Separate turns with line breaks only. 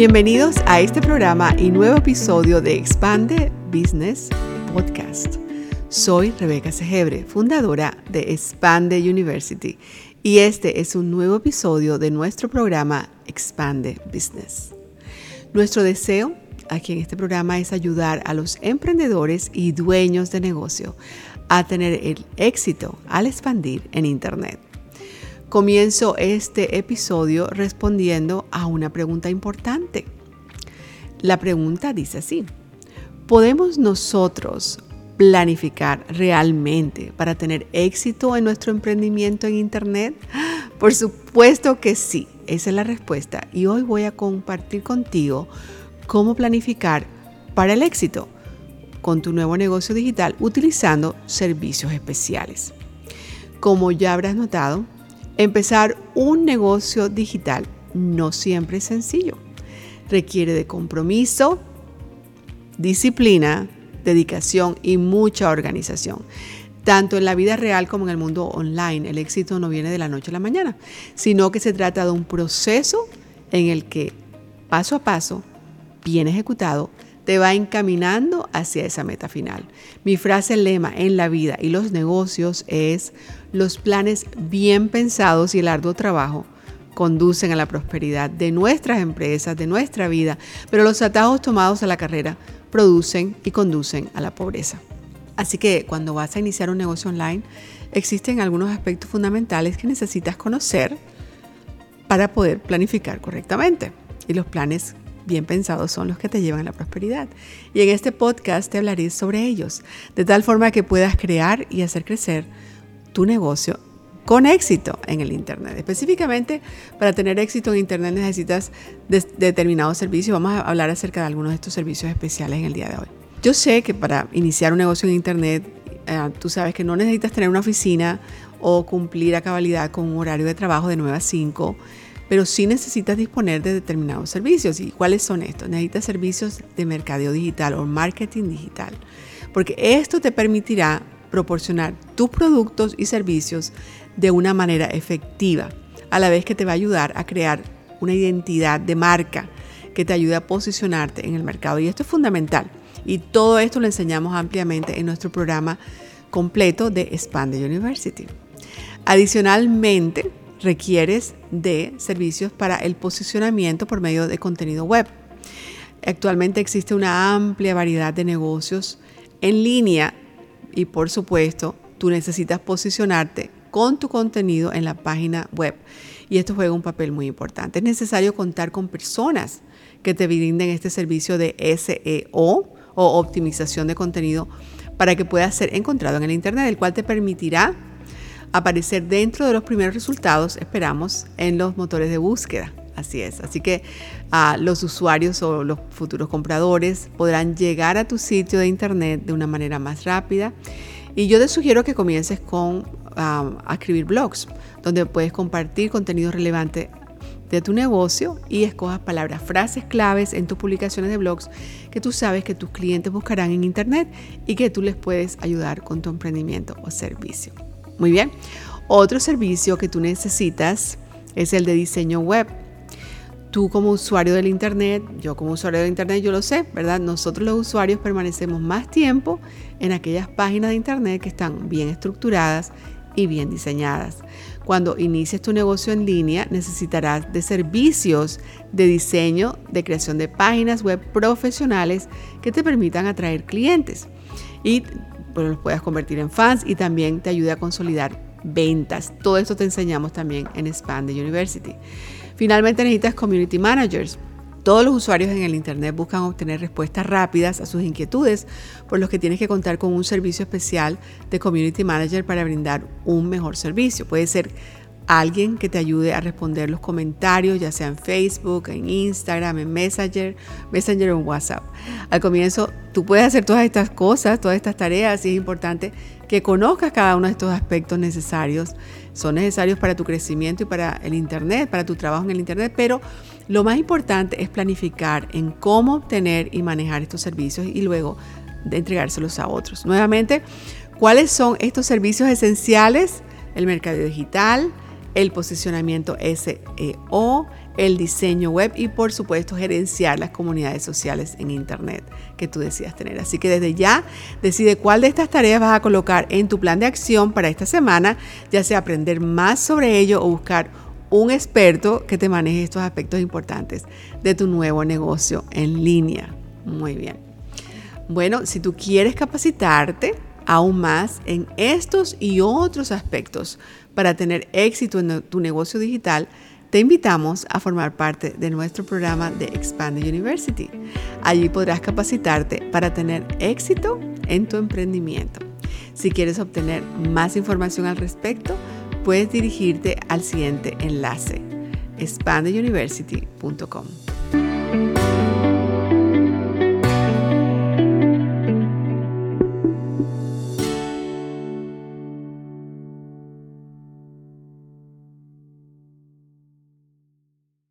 Bienvenidos a este programa y nuevo episodio de Expande Business Podcast. Soy Rebeca Segebre, fundadora de Expande University, y este es un nuevo episodio de nuestro programa Expande Business. Nuestro deseo aquí en este programa es ayudar a los emprendedores y dueños de negocio a tener el éxito al expandir en Internet. Comienzo este episodio respondiendo a una pregunta importante. La pregunta dice así, ¿podemos nosotros planificar realmente para tener éxito en nuestro emprendimiento en Internet? Por supuesto que sí, esa es la respuesta y hoy voy a compartir contigo cómo planificar para el éxito con tu nuevo negocio digital utilizando servicios especiales. Como ya habrás notado, Empezar un negocio digital no siempre es sencillo. Requiere de compromiso, disciplina, dedicación y mucha organización. Tanto en la vida real como en el mundo online, el éxito no viene de la noche a la mañana, sino que se trata de un proceso en el que paso a paso, bien ejecutado, te va encaminando hacia esa meta final. Mi frase lema en la vida y los negocios es los planes bien pensados y el arduo trabajo conducen a la prosperidad de nuestras empresas, de nuestra vida, pero los atajos tomados a la carrera producen y conducen a la pobreza. Así que cuando vas a iniciar un negocio online, existen algunos aspectos fundamentales que necesitas conocer para poder planificar correctamente. Y los planes bien pensados son los que te llevan a la prosperidad. Y en este podcast te hablaré sobre ellos, de tal forma que puedas crear y hacer crecer tu negocio con éxito en el Internet. Específicamente, para tener éxito en Internet necesitas determinados servicios. Vamos a hablar acerca de algunos de estos servicios especiales en el día de hoy. Yo sé que para iniciar un negocio en Internet, eh, tú sabes que no necesitas tener una oficina o cumplir a cabalidad con un horario de trabajo de 9 a 5 pero sí necesitas disponer de determinados servicios. ¿Y cuáles son estos? Necesitas servicios de mercadeo digital o marketing digital, porque esto te permitirá proporcionar tus productos y servicios de una manera efectiva, a la vez que te va a ayudar a crear una identidad de marca que te ayude a posicionarte en el mercado. Y esto es fundamental. Y todo esto lo enseñamos ampliamente en nuestro programa completo de Expande University. Adicionalmente, requieres de servicios para el posicionamiento por medio de contenido web. Actualmente existe una amplia variedad de negocios en línea y por supuesto tú necesitas posicionarte con tu contenido en la página web y esto juega un papel muy importante. Es necesario contar con personas que te brinden este servicio de SEO o optimización de contenido para que pueda ser encontrado en el Internet, el cual te permitirá aparecer dentro de los primeros resultados, esperamos, en los motores de búsqueda. Así es. Así que ah, los usuarios o los futuros compradores podrán llegar a tu sitio de internet de una manera más rápida. Y yo te sugiero que comiences con ah, a escribir blogs, donde puedes compartir contenido relevante de tu negocio y escojas palabras, frases claves en tus publicaciones de blogs que tú sabes que tus clientes buscarán en internet y que tú les puedes ayudar con tu emprendimiento o servicio. Muy bien. Otro servicio que tú necesitas es el de diseño web. Tú como usuario del Internet, yo como usuario del Internet, yo lo sé, ¿verdad? Nosotros los usuarios permanecemos más tiempo en aquellas páginas de Internet que están bien estructuradas y bien diseñadas. Cuando inicies tu negocio en línea, necesitarás de servicios de diseño, de creación de páginas web profesionales que te permitan atraer clientes. Y pues los puedas convertir en fans y también te ayude a consolidar ventas. Todo esto te enseñamos también en Expand University. Finalmente necesitas community managers. Todos los usuarios en el Internet buscan obtener respuestas rápidas a sus inquietudes, por lo que tienes que contar con un servicio especial de Community Manager para brindar un mejor servicio. Puede ser alguien que te ayude a responder los comentarios, ya sea en Facebook, en Instagram, en Messenger, Messenger o en WhatsApp. Al comienzo, tú puedes hacer todas estas cosas, todas estas tareas, y es importante que conozcas cada uno de estos aspectos necesarios. Son necesarios para tu crecimiento y para el Internet, para tu trabajo en el Internet, pero lo más importante es planificar en cómo obtener y manejar estos servicios y luego entregárselos a otros. Nuevamente, ¿cuáles son estos servicios esenciales? El mercado digital, el posicionamiento SEO, el diseño web y por supuesto gerenciar las comunidades sociales en Internet que tú decidas tener. Así que desde ya decide cuál de estas tareas vas a colocar en tu plan de acción para esta semana, ya sea aprender más sobre ello o buscar un experto que te maneje estos aspectos importantes de tu nuevo negocio en línea. Muy bien. Bueno, si tú quieres capacitarte aún más en estos y otros aspectos para tener éxito en tu negocio digital, te invitamos a formar parte de nuestro programa de Expand University. Allí podrás capacitarte para tener éxito en tu emprendimiento. Si quieres obtener más información al respecto, puedes dirigirte al siguiente enlace, expandeuniversity.com.